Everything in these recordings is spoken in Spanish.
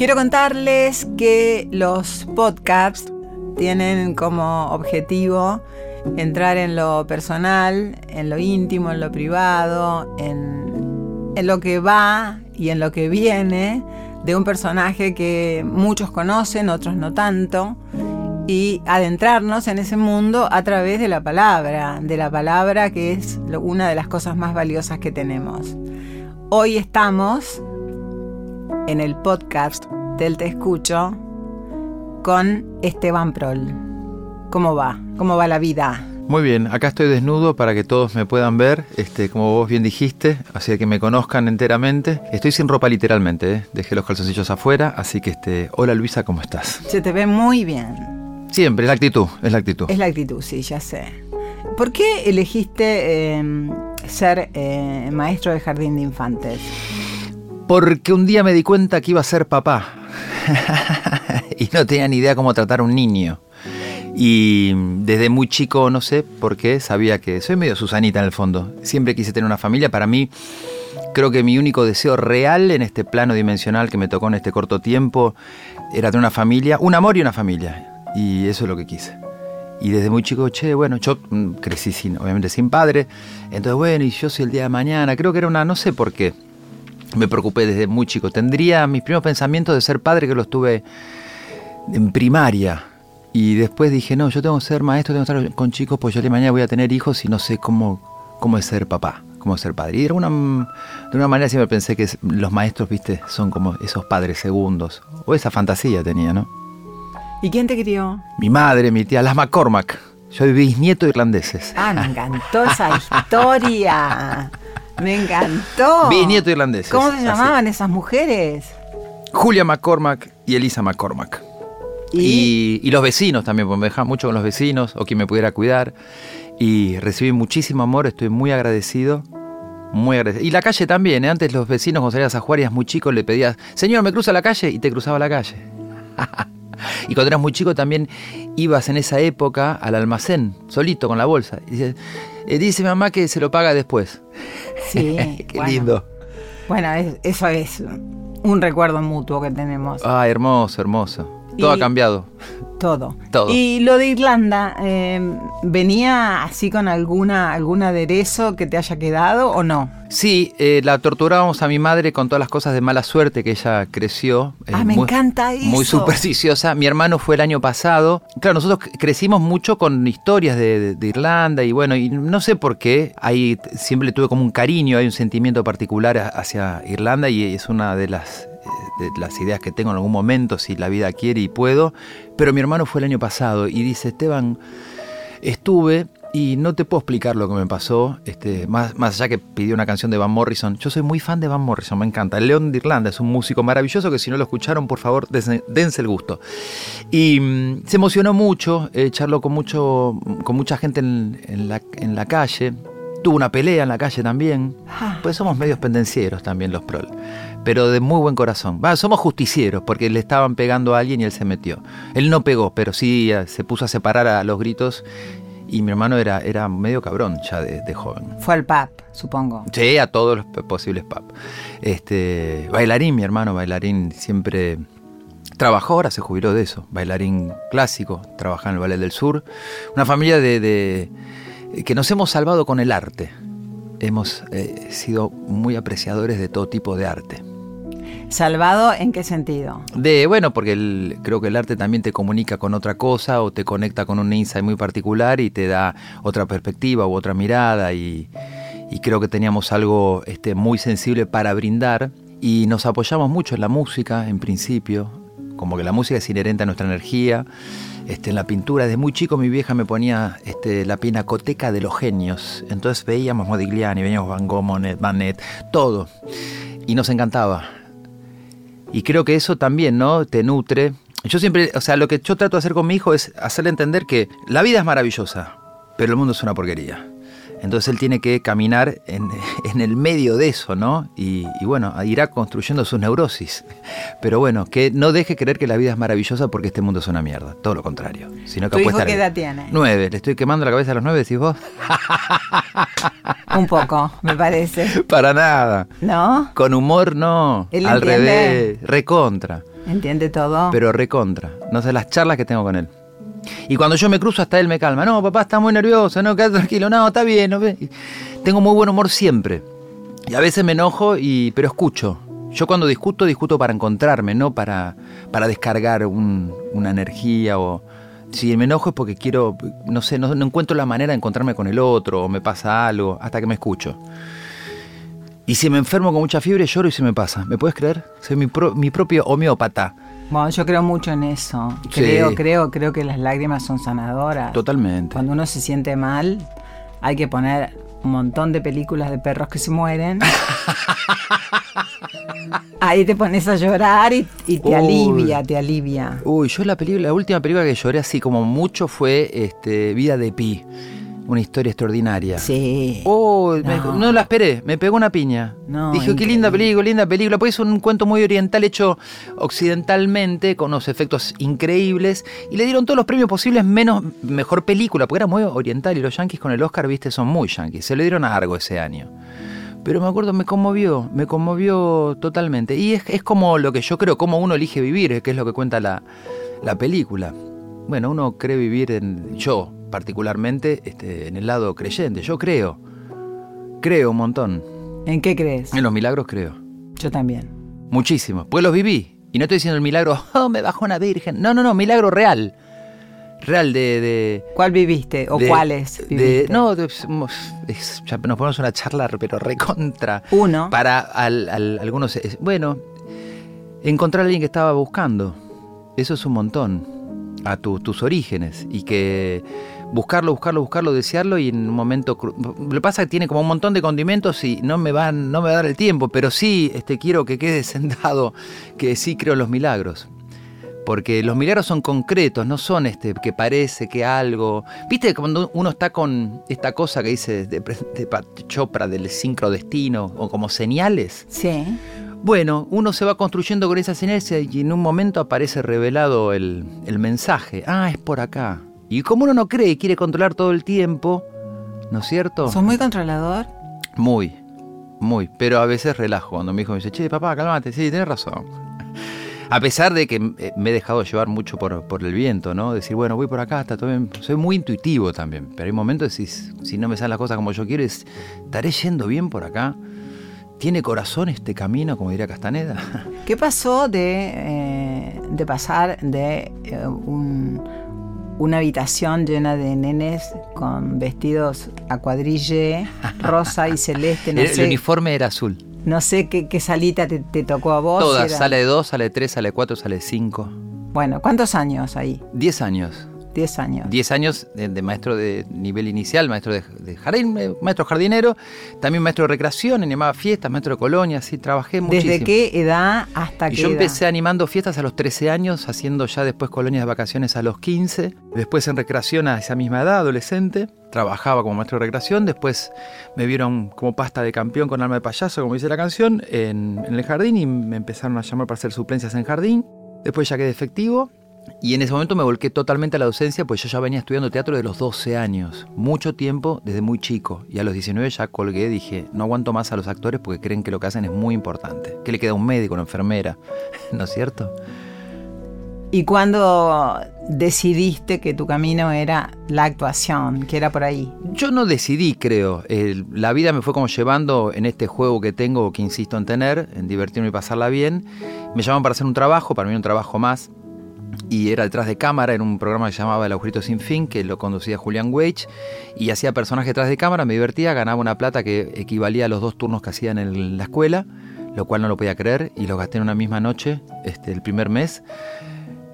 Quiero contarles que los podcasts tienen como objetivo entrar en lo personal, en lo íntimo, en lo privado, en, en lo que va y en lo que viene de un personaje que muchos conocen, otros no tanto, y adentrarnos en ese mundo a través de la palabra, de la palabra que es una de las cosas más valiosas que tenemos. Hoy estamos en el podcast del Te Escucho con Esteban Prol. ¿Cómo va? ¿Cómo va la vida? Muy bien, acá estoy desnudo para que todos me puedan ver, este, como vos bien dijiste, así que me conozcan enteramente. Estoy sin ropa literalmente, ¿eh? dejé los calzoncillos afuera, así que este, hola Luisa, ¿cómo estás? Se te ve muy bien. Siempre, es la actitud, es la actitud. Es la actitud, sí, ya sé. ¿Por qué elegiste eh, ser eh, maestro de jardín de infantes? Porque un día me di cuenta que iba a ser papá y no tenía ni idea cómo tratar a un niño. Y desde muy chico, no sé por qué, sabía que soy medio Susanita en el fondo. Siempre quise tener una familia. Para mí, creo que mi único deseo real en este plano dimensional que me tocó en este corto tiempo era tener una familia, un amor y una familia. Y eso es lo que quise. Y desde muy chico, che, bueno, yo mm, crecí sin, obviamente sin padre. Entonces, bueno, y yo soy el día de mañana. Creo que era una, no sé por qué. Me preocupé desde muy chico. Tendría mis primeros pensamientos de ser padre que los tuve en primaria. Y después dije, no, yo tengo que ser maestro, tengo que estar con chicos, pues yo de mañana voy a tener hijos y no sé cómo, cómo es ser papá, cómo es ser padre. Y de una, de una manera siempre pensé que los maestros, viste, son como esos padres segundos. O esa fantasía tenía, ¿no? ¿Y quién te crió? Mi madre, mi tía, las McCormack. Yo bisnieto de irlandeses. Ah, me encantó esa historia. Me encantó. Bisnieto irlandeses. ¿Cómo se llamaban esas mujeres? Julia McCormack y Elisa McCormack. ¿Y? Y, los vecinos también, porque me dejaban mucho con los vecinos o quien me pudiera cuidar. Y recibí muchísimo amor, estoy muy agradecido. Muy agradecido. Y la calle también, ¿eh? antes los vecinos cuando salías a jugar eras muy chico le pedías, señor, me cruza la calle y te cruzaba la calle. y cuando eras muy chico también ibas en esa época al almacén, solito con la bolsa. Y dice, eh, dice mamá que se lo paga después. Sí. Qué lindo. Bueno, eso es un recuerdo mutuo que tenemos. Ah, hermoso, hermoso. Todo ha cambiado. Todo. todo. Y lo de Irlanda, eh, ¿venía así con alguna algún aderezo que te haya quedado o no? Sí, eh, la torturábamos a mi madre con todas las cosas de mala suerte que ella creció. Eh, ah, me encanta eso. Muy supersticiosa. Mi hermano fue el año pasado. Claro, nosotros crecimos mucho con historias de, de, Irlanda y bueno, y no sé por qué. Ahí siempre tuve como un cariño, hay un sentimiento particular hacia Irlanda y es una de las de las ideas que tengo en algún momento, si la vida quiere y puedo. Pero mi hermano fue el año pasado y dice, Esteban, estuve y no te puedo explicar lo que me pasó, este, más, más allá que pidió una canción de Van Morrison. Yo soy muy fan de Van Morrison, me encanta. El León de Irlanda es un músico maravilloso que si no lo escucharon, por favor, dense, el gusto. Y mm, se emocionó mucho, eh, charló con, mucho, con mucha gente en, la, en la calle. Tuvo una pelea en la calle también. Ah. Pues somos medios pendencieros también los prol pero de muy buen corazón. somos justicieros porque le estaban pegando a alguien y él se metió. Él no pegó, pero sí eh, se puso a separar a los gritos y mi hermano era, era medio cabrón ya de, joven. Fue al pub, supongo. Sí, a todos los posibles pub. Este, bailarín, mi hermano, bailarín siempre trabajó, ahora se jubiló de eso. Bailarín clásico, trabaja en el Ballet del Sur. Una familia de, de que nos hemos salvado con el arte. Hemos eh, sido muy apreciadores de todo tipo de arte. ¿Salvado en qué sentido? De, bueno, porque creo que el arte también te comunica con otra cosa o te conecta con un insight muy particular y te da otra perspectiva u otra mirada y, creo que teníamos algo este, muy sensible para brindar y nos apoyamos mucho en la música en principio, como que la música es inherente a nuestra energía. Este, en la pintura, desde muy chico mi vieja me ponía este, la pinacoteca de los genios. Entonces veíamos Modigliani, veíamos Van Gogh, Monet, Manet, todo. Y nos encantaba. Y creo que eso también, ¿no? Te nutre. Yo siempre, o sea, lo que yo trato de hacer con mi hijo es hacerle entender que la vida es maravillosa, pero el mundo es una porquería. Entonces él tiene que caminar en, el medio de eso, ¿no? Y, bueno, irá construyendo sus neurosis. Pero bueno, que no deje creer que la vida es maravillosa porque este mundo es una mierda. Todo lo contrario. Sino que ¿Tu hijo qué edad tiene? Nueve. ¿Le estoy quemando la cabeza a los nueve, decís vos? Un poco, me parece. Para nada. ¿No? Con humor no. Al revés. Recontra. Entiende todo. Pero recontra. No sé las charlas que tengo con él. Y cuando yo me cruzo, hasta él me calma. No, papá está muy nervioso, no, quédate tranquilo, no, está bien. No, tengo muy buen humor siempre. Y a veces me enojo, y, pero escucho. Yo cuando discuto, discuto para encontrarme, no para, para descargar una energía o... Si me enojo es porque quiero, no sé, no, encuentro la manera de encontrarme con el otro o me pasa algo hasta que me escucho. Y si me enfermo con mucha fiebre, lloro y se me pasa. ¿Me puedes creer? Soy mi, mi propio homeópata. Bueno, yo creo mucho en eso. Creo, creo, creo que las lágrimas son sanadoras. Totalmente. Cuando uno se siente mal, hay que poner un montón de películas de perros que se mueren. Ahí te pones a llorar y, te alivia, te alivia. Uy, yo la película, la última película que lloré así como mucho fue este, Vida de Pi una historia extraordinaria. Sí. Oh, no. la esperé, me pegó una piña. Dije, qué linda película, linda película. Pues es un cuento muy oriental hecho occidentalmente, con unos efectos increíbles. Y le dieron todos los premios posibles, menos mejor película, porque era muy oriental. Y los yankees con el Oscar, viste, son muy yankees. Se le dieron a Argo ese año. Pero me acuerdo, me conmovió, me conmovió totalmente. Y es, es como lo que yo creo, cómo uno elige vivir, que es lo que cuenta la, la película. Bueno, uno cree vivir en. Yo, particularmente este, en el lado creyente. Yo creo, creo un montón. ¿En qué crees? En los milagros creo. Yo también. Muchísimo. Pues los viví. Y no estoy diciendo el milagro, oh, me bajó una virgen. No, no, no, milagro real. Real de... ¿Cuál viviste o cuáles viviste? no, ya nos ponemos una charla, pero recontra. Uno. Para algunos... Bueno, encontrar a alguien que estaba buscando. Eso es un montón. A tus orígenes. Y que buscarlo, buscarlo, buscarlo, desearlo y en un momento... Lo que pasa es que tiene como un montón de condimentos y no me, van, no me va a dar el tiempo, pero sí este, quiero que quede sentado que sí creo en los milagros. Porque los milagros son concretos, no son este que parece que algo. ¿Viste cuando uno está con esta cosa que dice de, de Chopra del sincrodestino o como señales? Sí. Bueno, uno se va construyendo con esa señales y en un momento aparece revelado el, el mensaje. Ah, es por acá. Y como uno no cree y quiere controlar todo el tiempo, ¿no es cierto? ¿Sos muy controlador? Muy, muy. Pero a veces relajo. Cuando mi hijo me dice, che, papá, cálmate. Sí, tienes razón. A pesar de que eh, me he dejado llevar mucho por, por, el viento, ¿no? Decir, bueno, voy por acá, está todo bien. Soy muy intuitivo también. Pero hay momentos de decir, si no me salen las cosas como yo quiero, es, ¿estaré yendo bien por acá? ¿Tiene corazón este camino, como diría Castaneda? ¿Qué pasó de, eh, de pasar de eh, un una habitación llena de nenes con vestidos a cuadrille, rosa y celeste. No el, uniforme era azul. No sé qué, salita te, tocó a vos. Todas, sale de dos, sale de tres, sale de cuatro, sale de cinco. Bueno, ¿cuántos años ahí? Diez años. 10 años. 10 años de, maestro de nivel inicial, maestro de, jardín, eh, maestro jardinero, también maestro de recreación, animaba fiestas, maestro de colonia, sí, trabajé muchísimo. ¿Desde qué edad hasta y qué Yo empecé animando fiestas a los 13 años, haciendo ya después colonias de vacaciones a los 15, después en recreación a esa misma edad, adolescente. Trabajaba como maestro de recreación, después me vieron como pasta de campeón con alma de payaso, como dice la canción, en, en el jardín y me empezaron a llamar para hacer suplencias en jardín. Después ya quedé efectivo y en ese momento me volqué totalmente a la docencia, pues yo ya venía estudiando teatro de los 12 años, mucho tiempo desde muy chico. Y a los 19 ya colgué, dije, no aguanto más a los actores porque creen que lo que hacen es muy importante. ¿Qué le queda a un médico, una enfermera? ¿No es cierto? ¿Y cuándo decidiste que tu camino era la actuación, que era por ahí? Yo no decidí, creo. la vida me fue como llevando en este juego que tengo, que insisto en tener, en divertirme y pasarla bien. Me llaman para hacer un trabajo, para mí un trabajo más y era detrás de cámara en un programa que se llamaba El Agujerito Sin Fin, que lo conducía Julian Wage, y hacía personajes detrás de cámara, me divertía, ganaba una plata que equivalía a los dos turnos que hacían en la escuela, lo cual no lo podía creer, y lo gasté en una misma noche, este, el primer mes,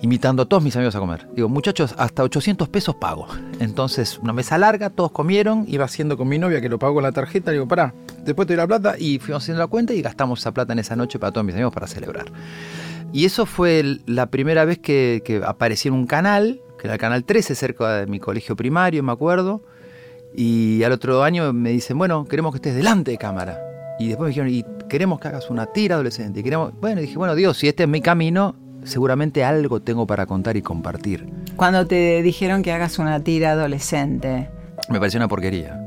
invitando a todos mis amigos a comer. Digo, muchachos, hasta 800 pesos pago. Entonces, una mesa larga, todos comieron, iba haciendo con mi novia que lo pagó con la tarjeta, digo, pará, después te doy la plata, y fuimos haciendo la cuenta y gastamos esa plata en esa noche para todos mis amigos para celebrar. Y eso fue la primera vez que, aparecí en un canal, que era el canal 13, cerca de mi colegio primario, me acuerdo. Y al otro año me dicen, bueno, queremos que estés delante de cámara. Y después me dijeron, y queremos que hagas una tira adolescente. Y queremos... Bueno, dije, bueno, Dios, si este es mi camino, seguramente algo tengo para contar y compartir. Cuando te dijeron que hagas una tira adolescente. Me pareció una porquería.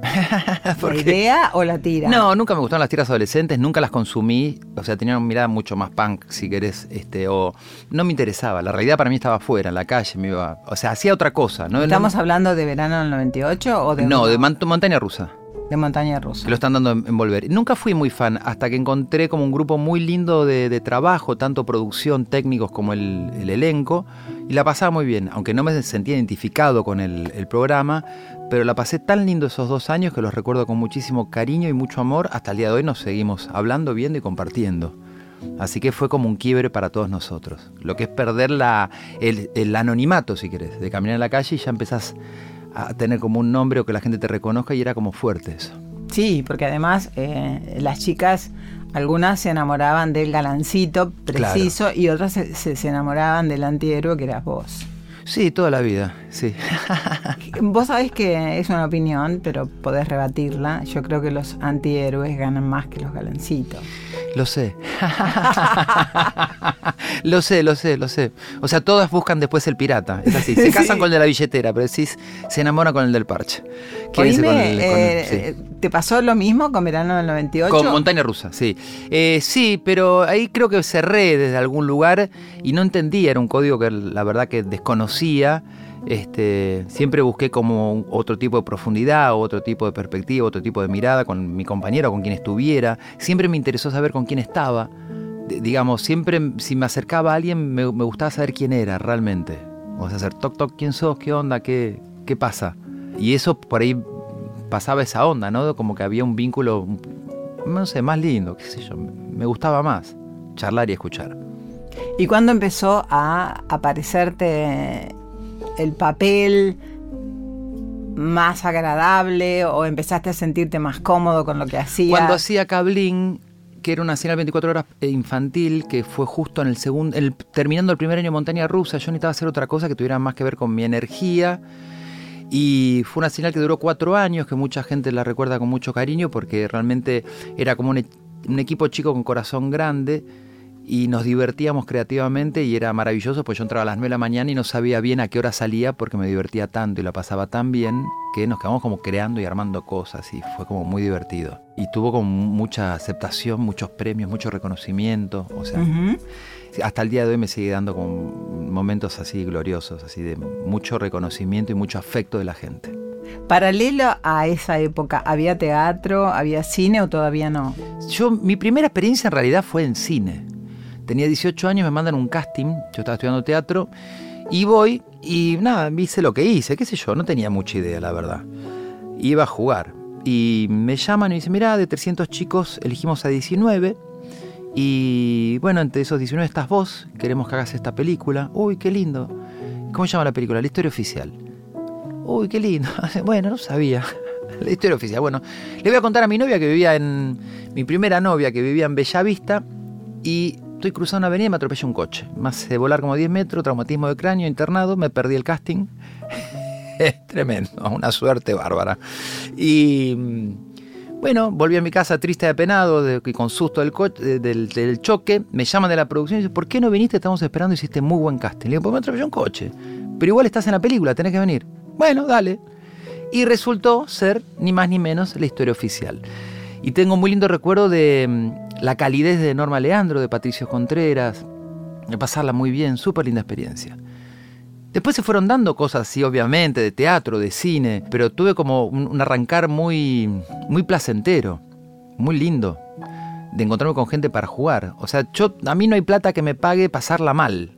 ¿La idea o la tira? No, nunca me gustaron las tiras adolescentes, nunca las consumí. O sea, tenían una mirada mucho más punk, si querés. Este, o no me interesaba. La realidad para mí estaba afuera, en la calle. Me iba, o sea, hacía otra cosa. ¿no? ¿Estamos hablando de verano del 98 o de.? No, de montaña rusa. De montaña rusa. Que lo están dando en, volver. Nunca fui muy fan hasta que encontré como un grupo muy lindo de, trabajo, tanto producción, técnicos como el, elenco, y la pasaba muy bien, aunque no me sentía identificado con el, el, programa, pero la pasé tan lindo esos dos años que los recuerdo con muchísimo cariño y mucho amor. Hasta el día de hoy nos seguimos hablando, viendo y compartiendo. Así que fue como un quiebre para todos nosotros. Lo que es perder la, el, el anonimato, si querés, de caminar en la calle y ya empezás a tener como un nombre o que la gente te reconozca y era como fuerte eso. Sí, porque además eh, las chicas, algunas se enamoraban del galancito preciso y otras se, se, enamoraban del antihéroe que eras vos. Sí, toda la vida, sí. Vos sabés que es una opinión, pero podés rebatirla. Yo creo que los antihéroes ganan más que los galancitos. Lo sé. lo sé, lo sé, lo sé. O sea, todas buscan después el pirata. Es así. Se casan con el de la billetera, pero decís, se enamoran con el del parche. Eh, ¿Te pasó lo mismo con Verano del 98? Con Montaña Rusa, sí. Eh, sí, pero ahí creo que cerré desde algún lugar y no entendía. Era un código que la verdad que desconocía. Este, siempre busqué como otro tipo de profundidad, otro tipo de perspectiva, otro tipo de mirada con mi compañero, con quien estuviera. Siempre me interesó saber con quién estaba. digamos, siempre si me acercaba a alguien me, gustaba saber quién era realmente. O sea, hacer toc toc, ¿quién sos? ¿Qué onda? ¿Qué, qué pasa? Y eso por ahí pasaba esa onda, ¿no? Como que había un vínculo, no sé, más lindo, qué sé yo. Me gustaba más charlar y escuchar. ¿Y cuándo empezó a aparecerte el papel más agradable o empezaste a sentirte más cómodo con lo que hacías? Cuando hacía Cablín, que era una señal 24 horas eh, infantil, que fue justo en el segundo, el, terminando el primer año de montaña rusa, yo necesitaba hacer otra cosa que tuviera más que ver con mi energía. Y fue una señal que duró cuatro años, que mucha gente la recuerda con mucho cariño, porque realmente era como un, e, un equipo chico con corazón grande y nos divertíamos creativamente y era maravilloso, pues yo entraba a las 9 de la mañana y no sabía bien a qué hora salía porque me divertía tanto y la pasaba tan bien que nos quedamos como creando y armando cosas y fue como muy divertido. Y tuvo como mucha aceptación, muchos premios, mucho reconocimiento, o sea, hasta el día de hoy me sigue dando como momentos así gloriosos, así de mucho reconocimiento y mucho afecto de la gente. Paralelo a esa época, ¿había teatro, había cine o todavía no? Yo, mi primera experiencia en realidad fue en cine. Tenía 18 años, me mandan un casting, yo estaba estudiando teatro, y voy y nada, hice lo que hice, qué sé yo, no tenía mucha idea, la verdad. Iba a jugar. Y me llaman y me dicen, mira, de 300 chicos elegimos a 19. Y bueno, entre esos 19 estás vos, queremos que hagas esta película. Uy, qué lindo. ¿Cómo se llama la película? La historia oficial. Uy, qué lindo. bueno, no sabía. La historia oficial. Bueno, le voy a contar a mi novia que vivía en. Mi primera novia que vivía en Bellavista. Y Estoy cruzando una avenida y me atropella un coche. Más de volar como 10 metros, traumatismo de cráneo, internado, me perdí el casting. es tremendo, una suerte bárbara. Y mm, bueno, volví a mi casa triste y apenado, de, con susto del, del, choque. Me llaman de la producción y dicen, ¿por qué no viniste? Estamos esperando, hiciste muy buen casting. Le digo, pues me atropelló un coche. Pero igual estás en la película, tenés que venir. Bueno, dale. Y resultó ser ni más ni menos la historia oficial. Y tengo un muy lindo recuerdo de mm, la calidez de Norma Leandro, de Patricio Contreras, de pasarla muy bien, súper linda experiencia. Después se fueron dando cosas así, obviamente, de teatro, de cine, pero tuve como un, arrancar muy, muy placentero, muy lindo, de encontrarme con gente para jugar. O sea, yo, a mí no hay plata que me pague pasarla mal.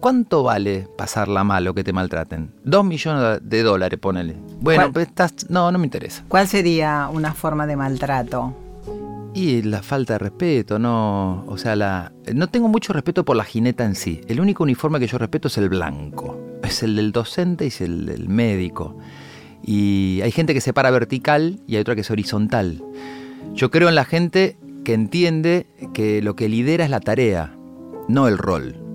¿Cuánto vale pasarla mal o que te maltraten? Dos millones de dólares, ponele. Bueno, pues estás, no, no me interesa. ¿Cuál sería una forma de maltrato? Y la falta de respeto, no, o sea, la, no tengo mucho respeto por la jineta en sí. El único uniforme que yo respeto es el blanco, es el del docente y es el del médico. Y hay gente que se para vertical y hay otra que es horizontal. Yo creo en la gente que entiende que lo que lidera es la tarea, no el rol.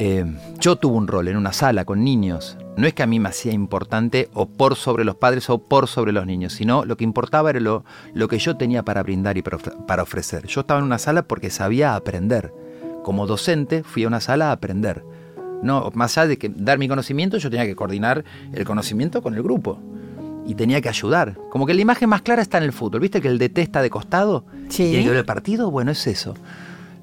Eh, yo tuve un rol en una sala con niños no es que a mí me hacía importante o por sobre los padres o por sobre los niños, sino lo que importaba era lo, lo que yo tenía para brindar y para ofrecer. Yo estaba en una sala porque sabía aprender. Como docente fui a una sala a aprender. No, más allá de que dar mi conocimiento, yo tenía que coordinar el conocimiento con el grupo. y tenía que ayudar. Como que la imagen más clara está en el fútbol. ¿Viste que el detesta de costado? Sí. Y el que el partido, bueno, es eso.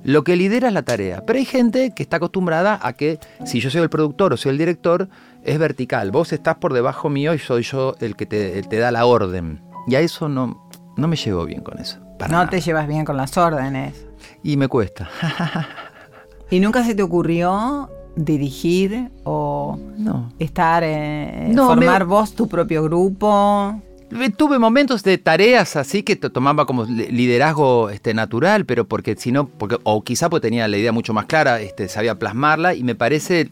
Lo que lidera es la tarea. Pero hay gente que está acostumbrada a que si yo soy el productor o soy el director, es vertical. Vos estás por debajo mío y soy yo el que te, el te da la orden. Y a eso no, no me llevo bien con eso. para No nada. te llevas bien con las órdenes. Y me cuesta. ¿Y nunca se te ocurrió dirigir o no. estar, eh, No, formar me- vos tu propio grupo? Eh, Tuve momentos de tareas así que to- tomaba como li- liderazgo este, natural, pero porque si no, porque, o quizá porque tenía la idea mucho más clara, este, sabía plasmarla y me parece,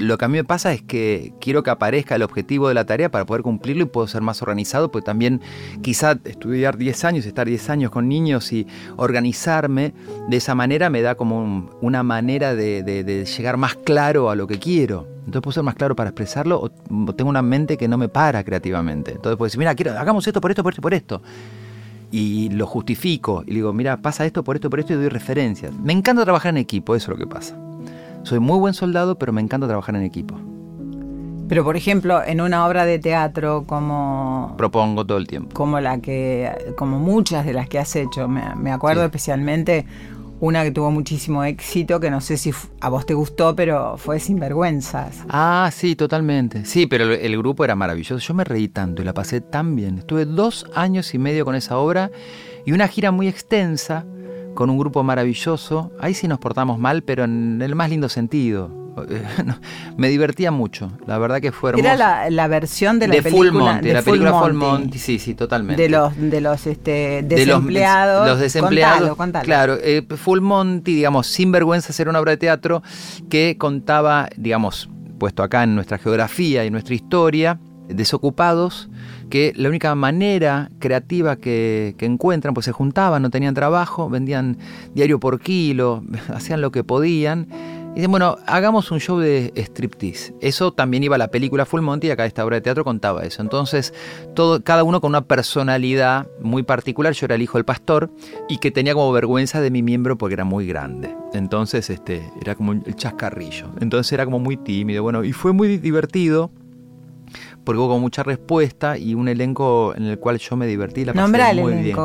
lo que a mí me pasa es que quiero que aparezca el objetivo de la tarea para poder cumplirlo y puedo ser más organizado, porque también quizá estudiar 10 años, estar 10 años con niños y organizarme de esa manera me da como un- una manera de, llegar más claro a lo que quiero. Entonces puedo ser más claro para expresarlo o, o tengo una mente que no me para creativamente. Entonces puedo decir, mira, quiero, hagamos esto por esto, por esto, por esto. Y lo justifico. Y digo, mira, pasa esto, por esto, por esto y doy referencias. Me encanta trabajar en equipo, eso es lo que pasa. Soy muy buen soldado, pero me encanta trabajar en equipo. Pero por ejemplo, en una obra de teatro como, Propongo todo el tiempo. como la que, como muchas de las que has hecho, me, me acuerdo Sí. especialmente una que tuvo muchísimo éxito, que no sé si a vos te gustó, pero fue Sinvergüenzas. Ah, sí, totalmente. Sí, pero el, el grupo era maravilloso. Yo me reí tanto y la pasé tan bien. Estuve dos años y medio con esa obra y una gira muy extensa con un grupo maravilloso. Ahí sí nos portamos mal, pero en el más lindo sentido. Me divertía mucho. La verdad que fue hermoso. Era la, la versión de la de película Full Monty, de la Full película Full Monty, Monty, sí, sí, totalmente. de los de los este, De los- desempleados. Los, desempleados. Contalo, contalo. Claro, eh, Full Monty, digamos, sin vergüenza era una obra de teatro que contaba, digamos, puesto acá en nuestra geografía y nuestra historia, desocupados, que la única manera creativa que, que encuentran, pues se juntaban, no tenían trabajo, vendían diario por kilo, hacían lo que podían. Y dicen, bueno, hagamos un show de striptease. Eso también iba a la película Full Monty y acá esta obra de teatro contaba eso. Entonces, todo, cada uno con una personalidad muy particular. Yo era el hijo del pastor y que tenía como vergüenza de mi miembro porque era muy grande. Entonces, este, era como el chascarrillo. Entonces era como muy tímido. Bueno, y fue muy divertido porque hubo mucha respuesta y un elenco en el cual yo me divertí. La pasé Nombra el muy bien.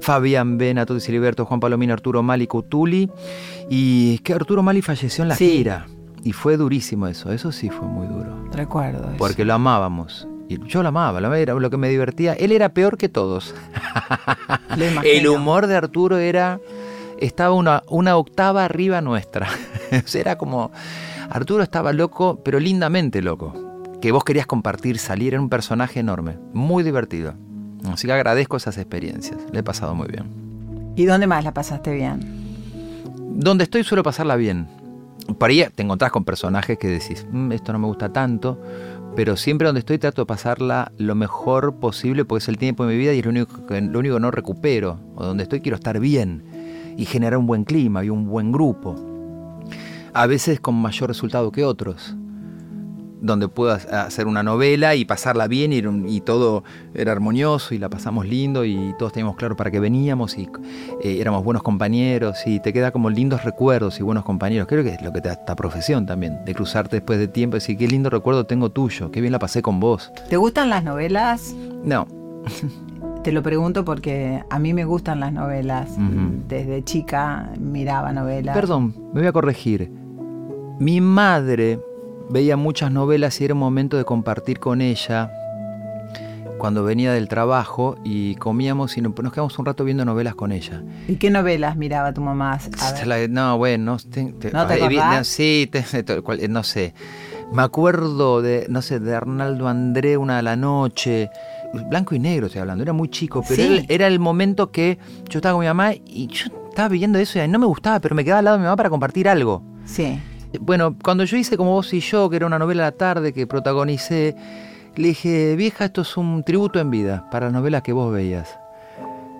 Fabián Bena, Tuti Siliberto, Juan Palomino, Arturo Mali, Cutuli. Y es que Arturo Mali falleció en la Sí. gira. Y fue durísimo eso, eso sí fue muy duro. Recuerdo eso. Porque lo amábamos. Y yo lo amaba, lo era lo que me divertía. Él era peor que todos. El humor de Arturo era. Estaba una, una octava arriba nuestra. Era como. Arturo estaba loco, pero lindamente loco. Que vos querías compartir, salir. Era un personaje enorme. Muy divertido. Así que agradezco esas experiencias. Le he pasado muy bien. ¿Y dónde más la pasaste bien? Donde estoy suelo pasarla bien. Por ahí te encontrás con personajes que decís, "Mm, esto no me gusta tanto, pero siempre donde estoy trato de pasarla lo mejor posible porque es el tiempo de mi vida y es lo único que, lo único que no recupero. O donde estoy quiero estar bien y generar un buen clima y un buen grupo. A veces con mayor resultado que otros. Donde puedo hacer una novela y pasarla bien y, todo era armonioso y la pasamos lindo y todos teníamos claro para qué veníamos y eh, éramos buenos compañeros y te queda como lindos recuerdos y buenos compañeros. Creo que es lo que te da esta profesión también, de cruzarte después de tiempo y decir qué lindo recuerdo tengo tuyo, qué bien la pasé con vos. ¿Te gustan las novelas? No, Te lo pregunto porque a mí me gustan las novelas. Desde chica miraba novelas. perdón, me voy a corregir. Mi madre veía muchas novelas y era un momento de compartir con ella cuando venía del trabajo y comíamos y nos quedamos un rato viendo novelas con ella. ¿Y qué novelas miraba tu mamá? No, bueno, no, te- te- ¿No te eh, vi- no, sí, eh, no sé. Me acuerdo de, no sé, de Arnaldo André, una de la noche. Blanco y negro estoy hablando, era muy chico, pero Sí. el- era el momento que yo estaba con mi mamá y yo estaba viendo eso y no me gustaba, pero me quedaba al lado de mi mamá para compartir algo. Sí. Bueno, cuando yo hice Como vos y yo, que era una novela a la tarde que protagonicé, le dije, vieja, esto es un tributo en vida para las novelas que vos veías.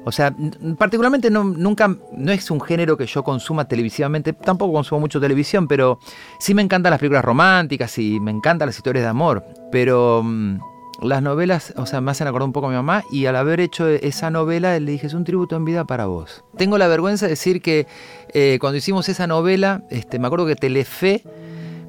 O sea, particularmente no, nunca, no es un género que yo consuma televisivamente, tampoco consumo mucho televisión, pero sí me encantan las películas románticas y me encantan las historias de amor, pero mm, las novelas, o sea, me hacen acordar un poco a mi mamá y al haber hecho esa novela le dije, es un tributo en vida para vos. Tengo la vergüenza de decir que eh, cuando hicimos esa novela, este, me acuerdo que Telefe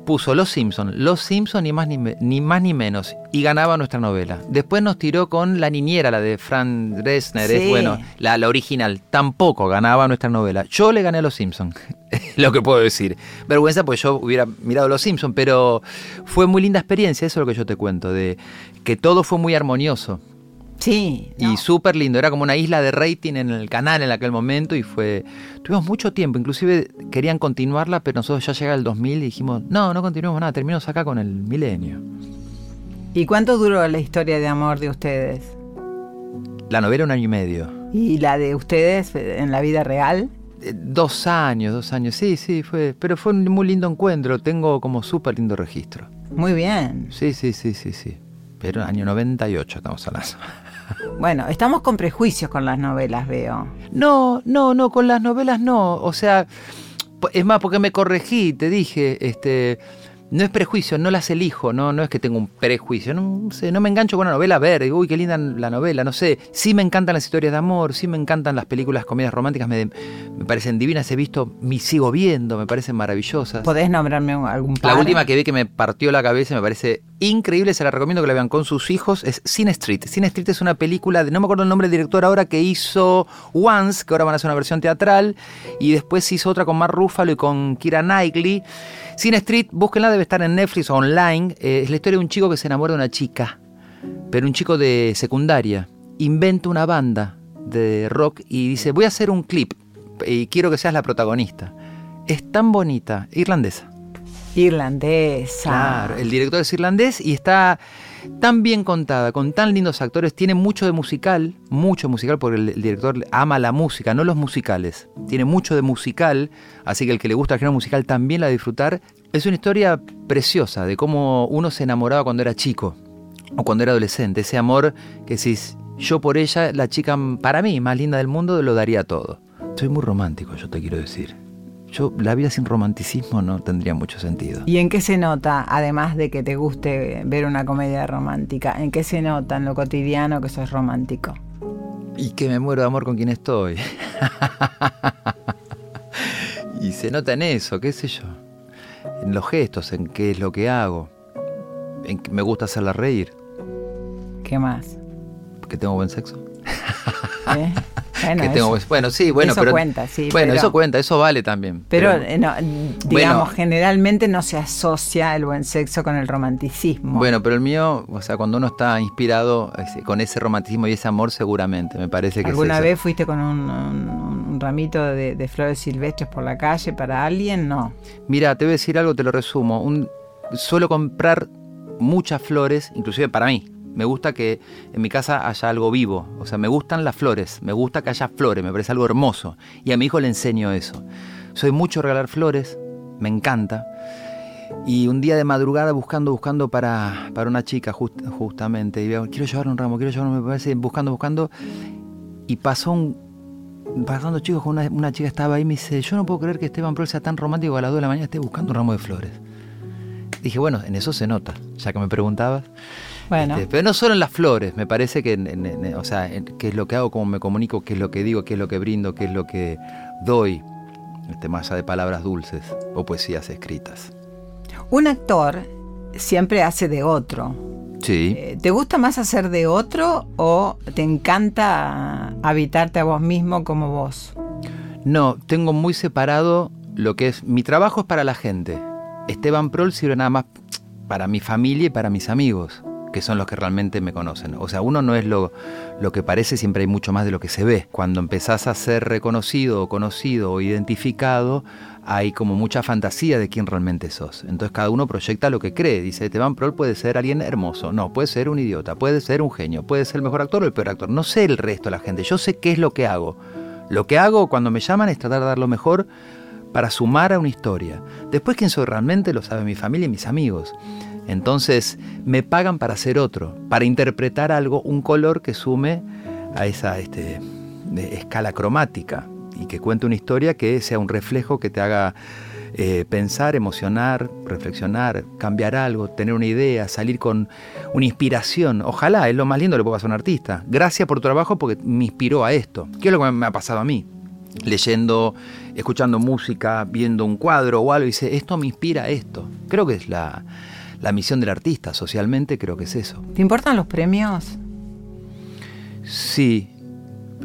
puso Los Simpson, Los Simpson ni más ni, ni más ni menos, y ganaba nuestra novela. Después nos tiró con La Niñera, la de Fran Dresner, es, bueno, la, la original, tampoco ganaba nuestra novela. Yo le gané a Los Simpson, lo que puedo decir. Vergüenza porque yo hubiera mirado Los Simpson, pero fue muy linda experiencia, eso es lo que yo te cuento, de que todo fue muy armonioso. Sí. no. Y súper lindo, era como una isla de rating en el canal en aquel momento y fue... Tuvimos mucho tiempo, inclusive querían continuarla, pero nosotros ya llega el 2000 y dijimos, no, no continuemos nada, terminamos acá con el milenio. ¿Y cuánto duró la historia de amor de ustedes? La novela un año y medio. ¿Y la de ustedes en la vida real? Eh, Dos años, dos años, sí, sí, fue, pero fue un muy lindo encuentro, tengo como súper lindo registro. Muy bien. Sí, sí, sí, sí, sí. Pero año 98 estamos hablando. Bueno, estamos con prejuicios con las novelas, veo. No, no, no, con las novelas no. O sea, es más, porque me corregí, te dije, este, no es prejuicio, no las elijo, no, no es que tengo un prejuicio, no, sé, no me engancho con una novela a ver, digo, uy, qué linda la novela, no sé. Sí me encantan las historias de amor, sí me encantan las películas, comedias románticas, me, me parecen divinas, he visto, me sigo viendo, me parecen maravillosas. ¿Podés nombrarme algún par? La última que vi que me partió la cabeza y me parece increíble, se la recomiendo que la vean con sus hijos, es Sin Street. Sin Street es una película, de, no me acuerdo el nombre del director ahora, que hizo Once, que ahora van a hacer una versión teatral, y después hizo otra con Mark Ruffalo y con Kira Knightley. Sin Street, búsquenla, debe estar en Netflix online. Eh, es la historia de un chico que se enamora de una chica, pero un chico de secundaria. Inventa una banda de rock y dice, voy a hacer un clip y quiero que seas la protagonista. Es tan bonita, irlandesa. Irlandesa. Claro, el director es irlandés y está tan bien contada, con tan lindos actores, tiene mucho de musical, mucho musical, porque el, director ama la música, no los musicales. Tiene mucho de musical, así que el que le gusta el género musical también la disfrutar. Es una historia preciosa de cómo uno se enamoraba cuando era chico o cuando era adolescente. Ese amor que si yo por ella, la chica para mí más linda del mundo, lo daría todo. Soy muy romántico, yo te quiero decir. Yo, la vida sin romanticismo no tendría mucho sentido. ¿Y en qué se nota, además de que te guste ver una comedia romántica, en qué se nota en lo cotidiano que sos romántico? Y que me muero de amor con quien estoy. y se nota en eso, qué sé yo. En los gestos, en qué es lo que hago. En que me gusta hacerla reír. ¿Qué más? Que tengo buen sexo. ¿Eh? Bueno, que tengo eso, buen- bueno, sí, bueno, eso pero. cuenta, sí, Bueno, pero- eso cuenta, eso vale también. pero eh, no, digamos, Bueno. generalmente no se asocia el buen sexo con el romanticismo. Bueno, pero el mío, o sea, cuando uno está inspirado con ese romanticismo y ese amor, seguramente, me parece que ¿Alguna vez fuiste con un, un- un ramito de, de flores silvestres por la calle para alguien? No. Mira, te voy a decir algo, te lo resumo. Un, suelo comprar muchas flores, inclusive para mí. Me gusta que en mi casa haya algo vivo. O sea, me gustan las flores. Me gusta que haya flores. Me parece algo hermoso. Y a mi hijo le enseño eso. Soy mucho regalar flores. Me encanta. Y un día de madrugada buscando, buscando para, para una chica just- justamente. Y veo, quiero llevar un ramo, quiero llevar me parece, buscando, buscando. Y pasó un, pasando chicos con una, una chica estaba ahí y me dice, yo no puedo creer que Esteban Prol sea tan romántico a las 2 de la mañana esté buscando un ramo de flores. Dije, bueno, en eso se nota, ya que me preguntabas. Bueno, Este, pero no solo en las flores, me parece que, en- en- en- o sea, qué es lo que hago, cómo me comunico, qué es lo que digo, qué es lo que brindo, qué es lo que doy, este, más allá de palabras dulces o poesías escritas. un actor siempre hace de otro. Sí. Eh, ¿Te gusta más hacer de otro o te encanta habitarte a vos mismo como vos? No, tengo muy separado lo que es. Mi trabajo es para la gente. Esteban Prol sirve nada más para mi familia y para mis amigos, que son los que realmente me conocen. O sea, uno no es lo, lo que parece, siempre hay mucho más de lo que se ve. Cuando empezás a ser reconocido o conocido o identificado, hay como mucha fantasía de quién realmente sos. Entonces cada uno proyecta lo que cree. Dice, Esteban Prol puede ser alguien hermoso. No, puede ser un idiota, puede ser un genio, puede ser el mejor actor o el peor actor. No sé el resto de la gente, yo sé qué es lo que hago. Lo que hago cuando me llaman es tratar de dar lo mejor para sumar a una historia. Después quién soy realmente lo sabe mi familia y mis amigos. Entonces me pagan para hacer otro, para interpretar algo, un color que sume a esa este, escala cromática y que cuente una historia que sea un reflejo que te haga eh, pensar, emocionar, reflexionar, cambiar algo, tener una idea, salir con una inspiración. Ojalá, es lo más lindo que le puede pasar a un artista. Gracias por tu trabajo porque me inspiró a esto. ¿Qué es lo que me ha pasado a mí? leyendo, escuchando música, viendo un cuadro o algo y dice, esto me inspira a esto. Creo que es la, la misión del artista, socialmente creo que es eso. ¿Te importan los premios? Sí.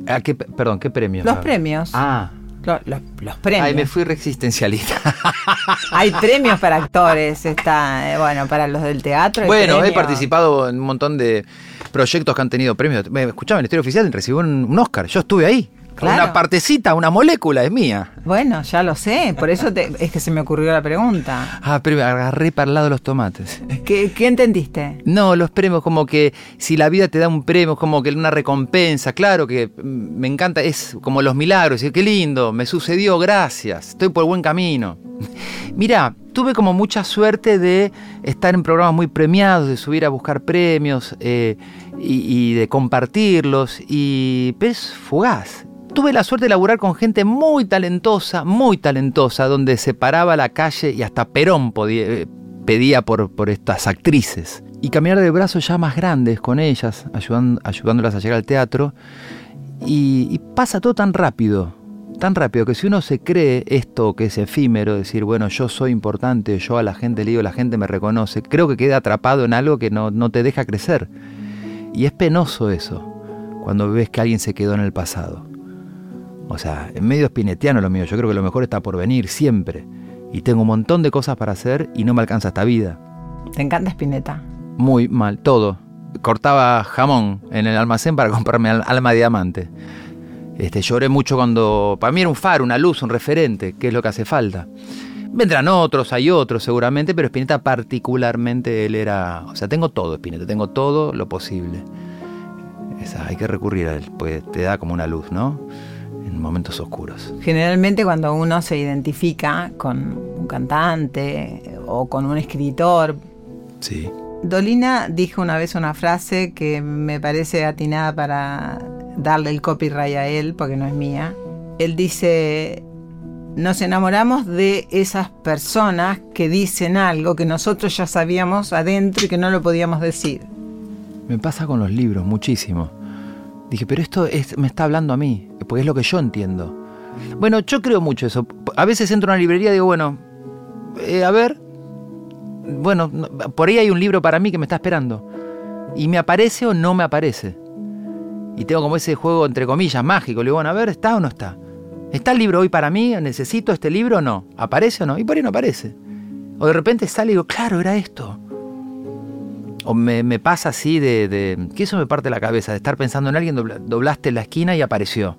¿A qué, perdón, ¿qué premios? Los premios. Ah. Lo- lo- los premios. Ay, me fui re existencialista. Hay premios para actores, está, eh, bueno, para los del teatro. bueno, he participado en un montón de proyectos que han tenido premios. Me escuchaba en el Estudio Oficial recibió un, un Oscar. Yo estuve ahí. Claro. Una partecita, una molécula es mía. Bueno, ya lo sé, por eso te- es que se me ocurrió la pregunta. Ah, pero agarré para el lado de los tomates. ¿Qué, qué entendiste? No, los premios, como que si la vida te da un premio, como que una recompensa, claro que mm, me encanta, es como los milagros, y qué lindo, me sucedió, gracias, estoy por buen camino. Mira, tuve como mucha suerte de estar en programas muy premiados, de subir a buscar premios eh, y, y de compartirlos, y es fugaz. Tuve la suerte de laburar con gente muy talentosa, muy talentosa, donde se paraba la calle y hasta Perón podía, eh, pedía por, estas actrices. Y caminar de brazos ya más grandes con ellas, ayudándolas a llegar al teatro. Y, pasa todo tan rápido, tan rápido, que si uno se cree esto que es efímero, decir, bueno, yo soy importante, yo a la gente le digo, la gente me reconoce, creo que queda atrapado en algo que no te deja crecer. Y es penoso eso, cuando ves que alguien se quedó en el pasado. O sea, en medio espinetiano lo mío, yo creo que lo mejor está por venir siempre. Y tengo un montón de cosas para hacer y no me alcanza esta vida. ¿Te encanta Spinetta? Muy mal, todo. Cortaba jamón en el almacén para comprarme al- alma de diamante. Este, lloré mucho cuando. Para mí era un faro, una luz, un referente, que es lo que hace falta. Vendrán otros, hay otros seguramente, pero Spinetta particularmente él era. O sea, tengo todo, Spinetta, tengo todo lo posible. Esa, hay que recurrir a él, porque te da como una luz, ¿no? En momentos oscuros. Generalmente cuando uno se identifica con un cantante o con un escritor, Sí. Dolina dijo una vez una frase que me parece atinada para darle el copyright a él, porque no es mía. Él dice, nos enamoramos de esas personas que dicen algo que nosotros ya sabíamos adentro y que no lo podíamos decir. Me pasa con los libros muchísimo. Dije, pero esto es- me está hablando a mí, porque es lo que yo entiendo. Bueno, yo creo mucho eso. A veces entro a una librería y digo, bueno, eh, a ver, bueno, no- por ahí hay un libro para mí que me está esperando. Y me aparece o no me aparece. Y tengo como ese juego, entre comillas, mágico. Le digo, bueno, a ver, ¿está o no está? ¿Está el libro hoy para mí? ¿Necesito este libro o no? ¿Aparece o no? Y por ahí no aparece. O de repente sale y digo, claro, era esto. O me, me pasa así de, de- que eso me parte la cabeza, de estar pensando en alguien, dobla- doblaste la esquina y apareció.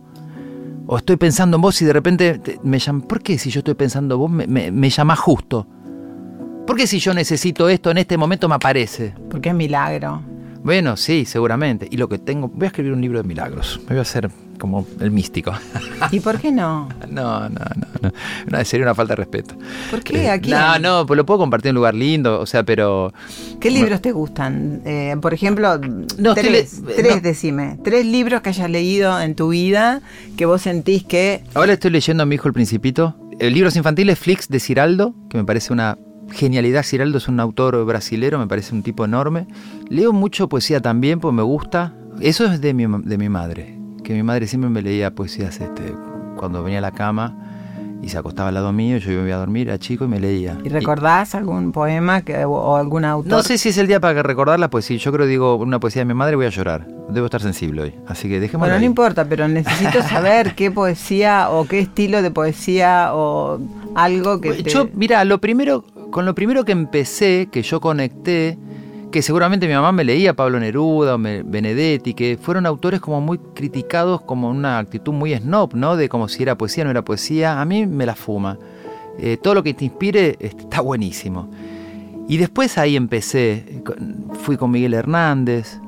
O estoy pensando en vos y de repente te- me llaman. ¿Por qué si yo estoy pensando en vos me, me, me llamás justo? ¿Por qué si yo necesito esto en este momento me aparece? Porque es milagro. Bueno, sí, seguramente. Y lo que tengo, voy a escribir un libro de milagros. Me voy a hacer como el místico. ¿Y por qué no? No, no, no, no. Sería una falta de respeto. ¿Por qué? Eh, Aquí No, no, pues lo puedo compartir en un lugar lindo, o sea, pero ¿Qué libros te gustan? Eh, por ejemplo, No, tres, le- tres, no. decime. Tres libros que hayas leído en tu vida que vos sentís que... Ahora estoy leyendo a mi hijo El Principito. El libros infantiles Flix de Ciraldo, que me parece una genialidad. Ciraldo es un autor brasilero, me parece un tipo enorme. Leo mucho poesía también, pues me gusta. Eso es de mi, de mi madre, que mi madre siempre me leía poesías este, cuando venía a la cama y se acostaba al lado mío, yo iba a dormir, era chico y me leía. ¿Y recordás algún poema que, o, algún autor? No sé si es el día para recordarla, pues sí, yo creo digo una poesía de mi madre voy a llorar. Debo estar sensible hoy, así que dejémoslo Bueno, no importa, pero necesito saber qué poesía o qué estilo de poesía o algo que te... Mira, lo primero, con lo primero que empecé, que yo conecté, que seguramente mi mamá me leía Pablo Neruda Benedetti, que fueron autores como muy criticados, como una actitud muy snob, ¿no? De como si era poesía, no era poesía. A mí me la fuma. Eh, todo lo que te inspire este, está buenísimo. Y después ahí empecé, fui con Miguel Hernández,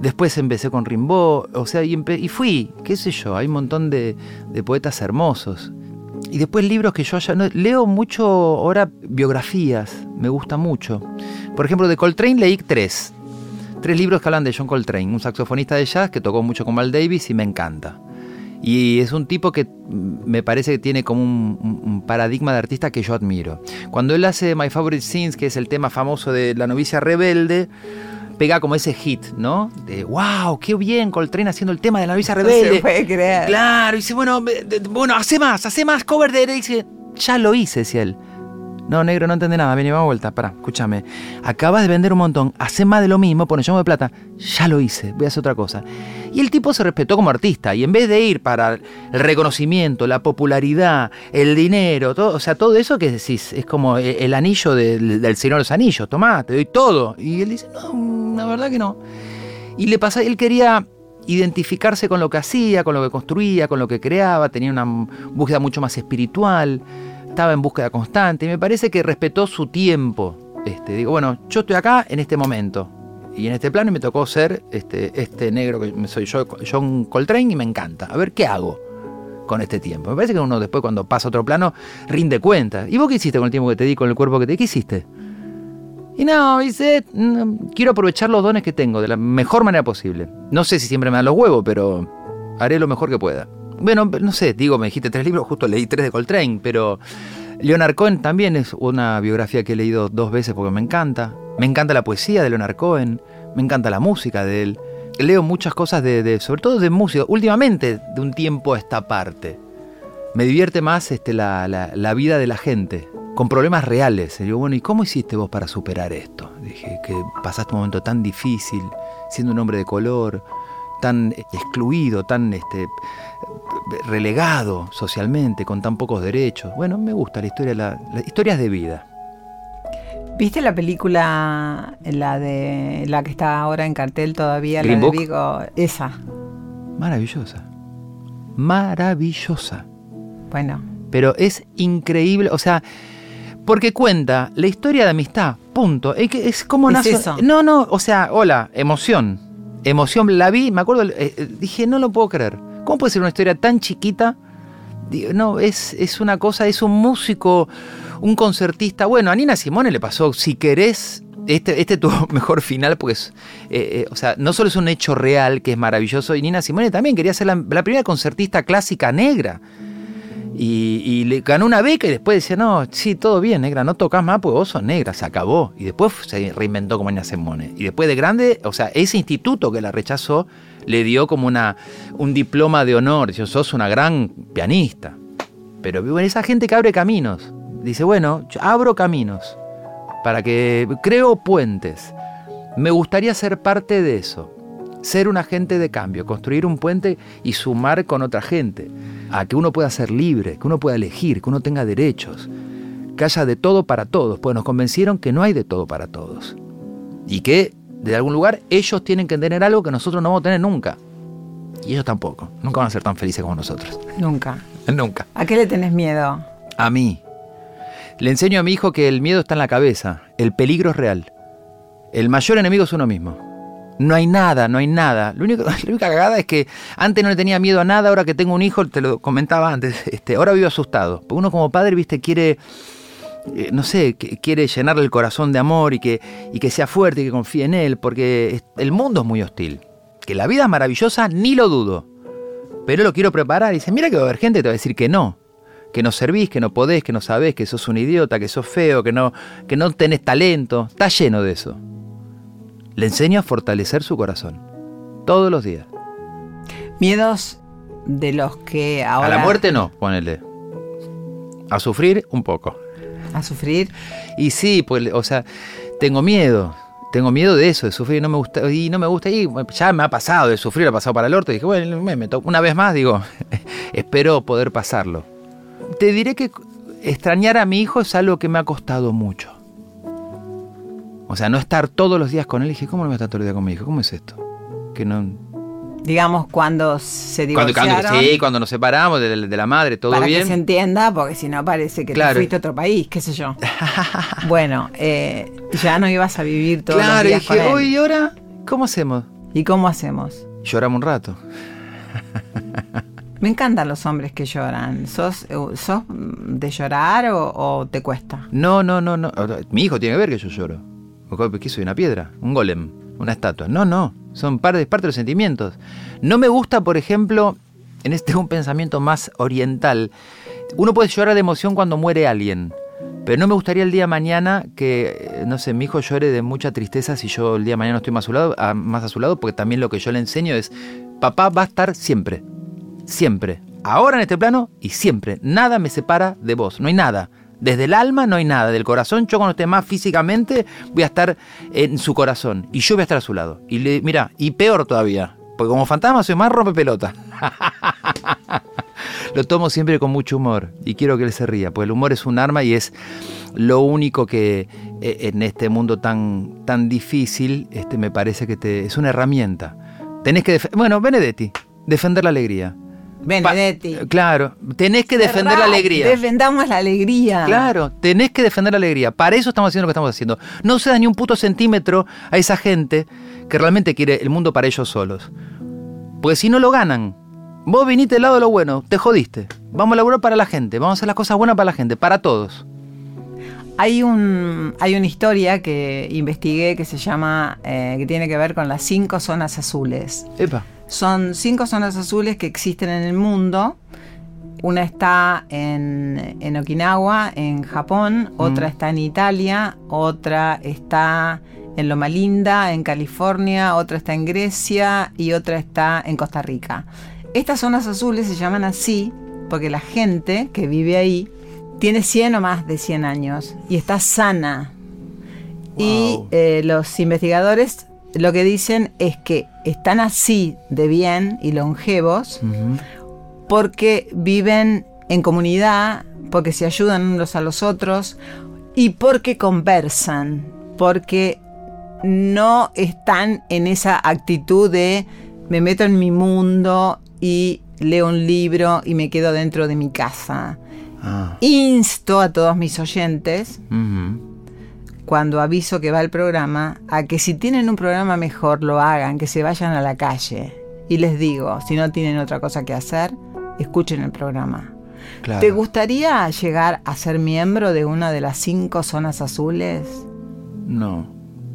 después empecé con Rimbaud, o sea, y, y fui, qué sé yo, hay un montón de, de poetas hermosos. Y después libros que yo haya... no, leo mucho ahora biografías, me gusta mucho. Por ejemplo, de Coltrane leí tres. Tres libros que hablan de John Coltrane, un saxofonista de jazz que tocó mucho con Mal Davis y me encanta. Y es un tipo que me parece que tiene como un, paradigma de artista que yo admiro. Cuando él hace My Favorite Scenes, que es el tema famoso de La novicia rebelde, pega como ese hit, ¿no? De wow, qué bien Coltrane haciendo el tema de la Luisa No Rebelde. se puede creer. Claro, y dice, bueno, bueno, hace más, hace más cover de y dice, ya lo hice, decía él. No, negro, no entendés nada, vení, vamos vuelta, pará, escúchame. Acabas de vender un montón, hace más de lo mismo, pone yo de plata, ya lo hice, voy a hacer otra cosa. Y el tipo se respetó como artista, y en vez de ir para el reconocimiento, la popularidad, el dinero, todo, o sea, todo eso que decís, es como el, el anillo del, del Señor de los Anillos, tomá, te doy todo. Y él dice, no, la verdad que no. Y le pasa, él quería identificarse con lo que hacía, con lo que construía, con lo que creaba, tenía una búsqueda mucho más espiritual, estaba en búsqueda constante, y me parece que respetó su tiempo. Este, digo, bueno, yo estoy acá en este momento, y en este plano y me tocó ser este, este negro que soy yo, John Coltrane, y me encanta. A ver qué hago con este tiempo. Me parece que uno después cuando pasa a otro plano rinde cuenta. ¿Y vos qué hiciste con el tiempo que te di, con el cuerpo que te di? ¿Qué hiciste? Y no, dice, mm, quiero aprovechar los dones que tengo de la mejor manera posible. No sé si siempre me dan los huevos, pero haré lo mejor que pueda. Bueno, no sé, digo, me dijiste tres libros, justo leí tres de Coltrane, pero Leonard Cohen también es una biografía que he leído dos veces porque me encanta. Me encanta la poesía de Leonard Cohen, me encanta la música de él. Leo muchas cosas de, sobre todo de música, últimamente de un tiempo a esta parte. Me divierte más este, la- la vida de la gente, con problemas reales. Y digo, bueno, ¿y cómo hiciste vos para superar esto? Dije que pasaste un momento tan difícil, siendo un hombre de color, tan excluido, tan este, relegado socialmente, con tan pocos derechos. Bueno, me gusta la historia, la, las historias de vida. ¿Viste la película, la de la que está ahora en cartel todavía, Green la de? Vigo? Esa. Maravillosa. Maravillosa. Bueno, Pero es increíble, o sea, porque cuenta la historia de amistad, punto. Es, que es como Es nace. eso. No, no, o sea, hola, emoción. Emoción, la vi, me acuerdo, eh, eh, dije, no lo puedo creer. ¿Cómo puede ser una historia tan chiquita? Digo, No, es, es una cosa, es un músico, un concertista. Bueno, a Nina Simone le pasó, si querés, este, este tuvo mejor final, porque es, eh, eh, o sea, no solo es un hecho real que es maravilloso, y Nina Simone también quería ser la, la primera concertista clásica negra. Y, le ganó una beca y después decía, no, sí, todo bien, negra, no tocas más porque vos sos negra, se acabó. Y después se reinventó como Nina Simone. Y después de grande, o sea, ese instituto que la rechazó le dio como una, un diploma de honor. Dice, sos una gran pianista. Pero bueno, esa gente que abre caminos. Dice, bueno, yo abro caminos para que creo puentes. Me gustaría ser parte de eso. Ser un agente de cambio, construir un puente y sumar con otra gente. A que uno pueda ser libre, que uno pueda elegir, que uno tenga derechos. Que haya de todo para todos. Pues nos convencieron que no hay de todo para todos. Y que, de algún lugar, ellos tienen que tener algo que nosotros no vamos a tener nunca. Y ellos tampoco. Nunca van a ser tan felices como nosotros. nunca. Nunca. ¿A qué le tenés miedo? A mí. Le enseño a mi hijo que el miedo está en la cabeza, el peligro es real. El mayor enemigo es uno mismo. No hay nada, no hay nada. Lo único, la única cagada es que antes no le tenía miedo a nada, ahora que tengo un hijo, te lo comentaba antes, este, ahora vivo asustado. Porque uno como padre, viste, quiere, eh, no sé, que- quiere llenarle el corazón de amor y que, y que sea fuerte y que confíe en él, porque el mundo es muy hostil. Que la vida es maravillosa, ni lo dudo. Pero lo quiero preparar y dice, mira que va a haber gente que te va a decir que no. Que no servís, que no podés, que no sabés, que sos un idiota, que sos feo, que no, que no tenés talento. Está lleno de eso. Le enseño a fortalecer su corazón. Todos los días. Miedos de los que ahora... A la muerte no, ponele. A sufrir un poco. A sufrir. Y sí, pues, o sea, tengo miedo. Tengo miedo de eso, de sufrir. No me gusta. Y no me gusta. Y ya me ha pasado de sufrir, ha pasado para el orto. Y dije, bueno, me, me una vez más, digo, espero poder pasarlo. Te diré que extrañar a mi hijo es algo que me ha costado mucho. O sea, no estar todos los días con él. Y dije, ¿cómo no voy a estar todos los días con mi hijo? ¿Cómo es esto? Que no. Digamos, cuando se Cuando, divorciaron. cuando- sí, cuando nos separamos de, de la madre, todo para bien. que se entienda, porque si no parece que Claro. te fuiste a otro país, qué sé yo. bueno, eh, ya no ibas a vivir todos claro, los días dije, con él. hoy y ahora, ¿cómo hacemos? ¿Y cómo hacemos? Lloramos un rato. Me encantan los hombres que lloran. ¿Sos, eh, sos de llorar o, o te cuesta? No, no, no, no. Mi hijo tiene que ver que yo lloro. ¿Qué soy? ¿Una piedra? ¿Un golem? ¿Una estatua? No, no. Son parte, parte de los sentimientos. No me gusta, por ejemplo, en este un pensamiento más oriental. Uno puede llorar de emoción cuando muere alguien. Pero no me gustaría el día de mañana que, eh, no sé, mi hijo llore de mucha tristeza si yo el día de mañana no estoy más a su lado, más a su lado, porque también lo que yo le enseño es, papá va a estar siempre, siempre, ahora en este plano y siempre. Nada me separa de vos, no hay nada. Desde el alma no hay nada, del corazón yo cuando esté más físicamente voy a estar en su corazón y yo voy a estar a su lado. Y le, mira, y peor todavía, porque como fantasma soy más rompe pelota. Lo tomo siempre con mucho humor y quiero que él se ría, porque el humor es un arma y es lo único que eh, en este mundo tan, tan difícil este, me parece que te, es una herramienta. Tenés que, bueno, Benedetti, defender la alegría. Benedetti. Claro, tenés que defender la alegría. Defendamos la alegría. Claro, tenés que defender la alegría. Para eso estamos haciendo lo que estamos haciendo. No se da ni un puto centímetro a esa gente que realmente quiere el mundo para ellos solos. Porque si no lo ganan, vos viniste del lado de lo bueno, te jodiste. Vamos a laburar para la gente, vamos a hacer las cosas buenas para la gente, para todos. Hay, un, hay una historia que investigué que se llama, eh, que tiene que ver con las cinco zonas azules. Epa. Son cinco zonas azules que existen en el mundo. Una está en, en Okinawa, en Japón, otra está en Italia, otra está en Loma Linda, en California, otra está en Grecia y otra está en Costa Rica. Estas zonas azules se llaman así porque la gente que vive ahí tiene 100 o más de 100 años y está sana. Y eh, los investigadores lo que dicen es que están así de bien y longevos porque viven en comunidad, porque se ayudan unos a los otros y porque conversan, porque no están en esa actitud de me meto en mi mundo y leo un libro y me quedo dentro de mi casa. Ah. Insto a todos mis oyentes. Cuando aviso que va el programa, a que si tienen un programa mejor lo hagan, que se vayan a la calle. Y les digo, si no tienen otra cosa que hacer, escuchen el programa. Claro. ¿Te gustaría llegar a ser miembro de una de las cinco zonas azules? No,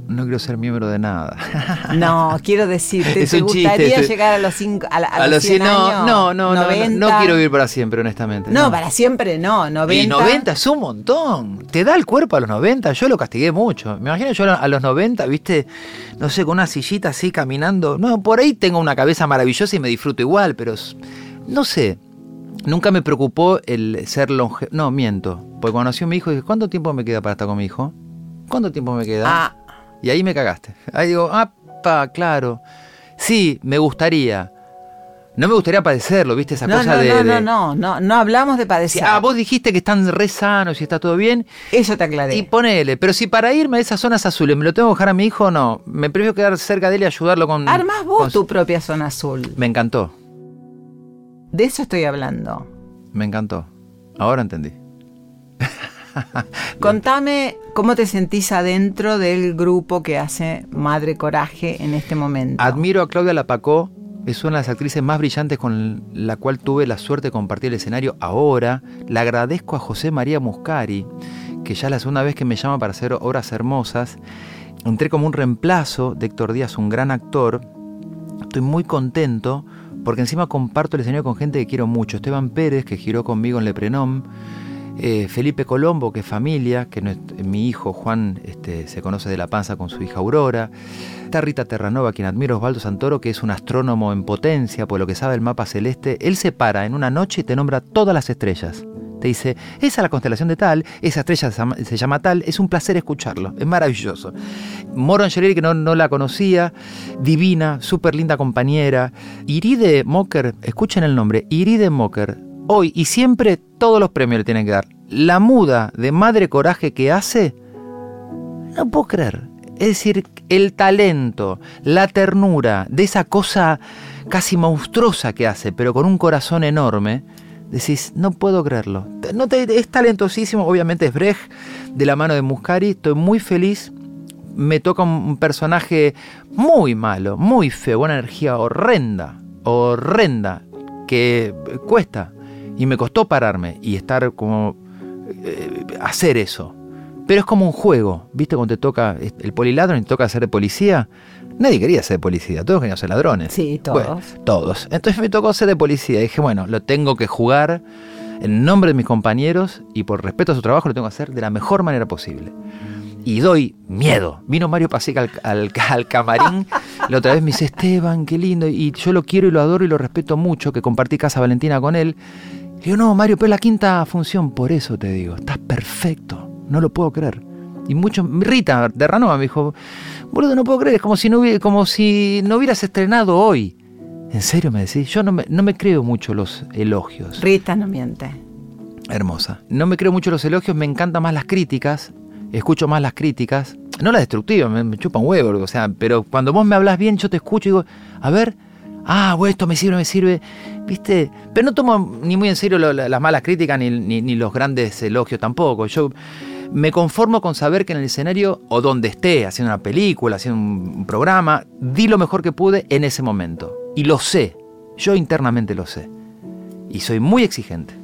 no quiero ser miembro de nada. No, quiero decirte, Es ¿te chiste, gustaría llegar a los cinco, a, la- a A los los 100 cien- no, años? no, no, no, no, 90? no quiero vivir para siempre, honestamente. No, para siempre no, 90. Y 90 es un montón. Te da el cuerpo a los 90. Yo lo castigué mucho. Me imagino yo a los 90, viste, no sé, con una sillita así caminando. No, por ahí tengo una cabeza maravillosa y me disfruto igual, pero no sé. Nunca me preocupó el ser longe... No, miento. Porque cuando nació mi hijo dije, ¿cuánto tiempo me queda para estar con mi hijo? ¿Cuánto tiempo me queda? Ah, Y ahí me cagaste. Ahí digo, ah, pa, claro. Sí, me gustaría. No me gustaría padecerlo, ¿viste? Esa no, cosa no, de. no, de- no, no, no, no hablamos de padecer. ah, vos dijiste que están re sanos y está todo bien. Eso te aclaré. Y ponele, pero si para irme a esas zonas azules me lo tengo que dejar a mi hijo, no. Me prefiero quedar cerca de él y ayudarlo con. Armas vos con- tu propia zona azul. Me encantó, De eso estoy hablando. me encantó. Ahora entendí. Contame cómo te sentís adentro del grupo que hace Madre Coraje en este momento. Admiro a Claudia Lapacó, es una de las actrices más brillantes con la cual tuve la suerte de compartir el escenario ahora. Le agradezco a José María Muscari, que ya es la segunda vez que me llama para hacer obras hermosas. Entré como un reemplazo de Héctor Díaz, un gran actor. Estoy muy contento porque encima comparto el escenario con gente que quiero mucho. Esteban Pérez, que giró conmigo en Leprenom. Eh, Felipe Colombo, que es familia, que no es- mi hijo Juan este, se conoce de la panza con su hija Aurora. Está Rita Terranova, quien admiro, Osvaldo Santoro, que es un astrónomo en potencia, por lo que sabe el mapa celeste. Él se para en una noche y te nombra todas las estrellas. Te dice, esa es la constelación de tal, esa estrella se llama, tal, es un placer escucharlo, es maravilloso. Moro que no, no la conocía, divina, súper linda compañera. Iride Mocker, escuchen el nombre, Iride Mocker, hoy y siempre todos los premios le tienen que dar. La muda de madre coraje que hace, no puedo creer. Es decir, el talento, la ternura de esa cosa casi monstruosa que hace, pero con un corazón enorme, decís, no puedo creerlo. No te- es talentosísimo, obviamente es Brecht, de la mano de Muscari, estoy muy feliz. Me toca un personaje muy malo, muy feo, una energía horrenda, horrenda, que cuesta. Y me costó pararme y estar como... eh, hacer eso. Pero es como un juego, ¿viste? Cuando te toca el poliladron y te toca ser de policía. Nadie quería ser de policía, todos querían ser ladrones. Sí, todos. Bueno, todos. Entonces me tocó ser de policía. Y dije, bueno, lo tengo que jugar. en nombre de mis compañeros y por respeto a su trabajo lo tengo que hacer de la mejor manera posible. Y doy miedo. Vino Mario Pasica al, al, al camarín, la otra vez me dice, Esteban, qué lindo, y yo lo quiero y lo adoro y lo respeto mucho, que compartí Casa Valentina con él. Le digo, no, Mario, pero es la quinta función, por eso te digo, estás perfecto, no lo puedo creer. Y mucho, Rita de Ranova me dijo, boludo, no puedo creer, es como si no, hubiera, como si no hubieras estrenado hoy. ¿En serio me decís? Yo no me, no me creo mucho los elogios. Rita no miente. Hermosa. No me creo mucho los elogios, me encantan más las críticas, escucho más las críticas. No las destructivas, me, me chupan huevo, o sea, pero cuando vos me hablas bien, yo te escucho y digo, a ver, ah, bueno, esto me sirve, me sirve, ¿viste? Pero no tomo ni muy en serio lo, las malas críticas ni, ni, ni, los grandes elogios tampoco. Yo me conformo con saber que en el escenario o donde esté, haciendo una película, haciendo un programa, di lo mejor que pude en ese momento. Y lo sé, yo internamente lo sé. Y soy muy exigente.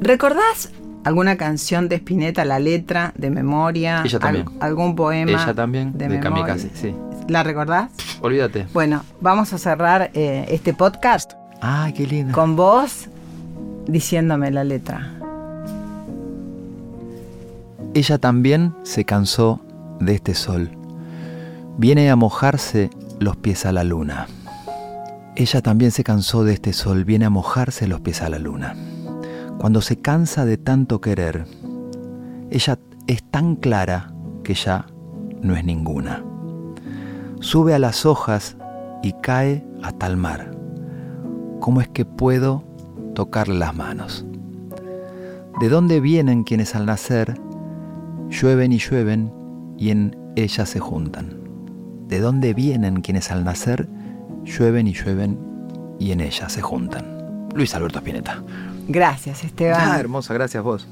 ¿Recordás alguna canción de Spinetta, la letra, de memoria? Ella también. Al, ¿Algún poema? Ella también, de, de memoria? Kamikaze, sí. ¿La recordás? Olvídate. Bueno, vamos a cerrar eh, este podcast Ay, qué lindo. con vos diciéndome la letra. Ella también se cansó de este sol. Viene a mojarse los pies a la luna. Ella también se cansó de este sol, viene a mojarse los pies a la luna. Cuando se cansa de tanto querer, ella es tan clara que ya no es ninguna. Sube a las hojas y cae hasta el mar. ¿Cómo es que puedo tocarle las manos? ¿De dónde vienen quienes al nacer llueven y llueven y en ella se juntan? ¿De dónde vienen quienes al nacer llueven y llueven y en ella se juntan? Luis Alberto Spinetta. Gracias, Esteban. Ah, hermosa, gracias vos.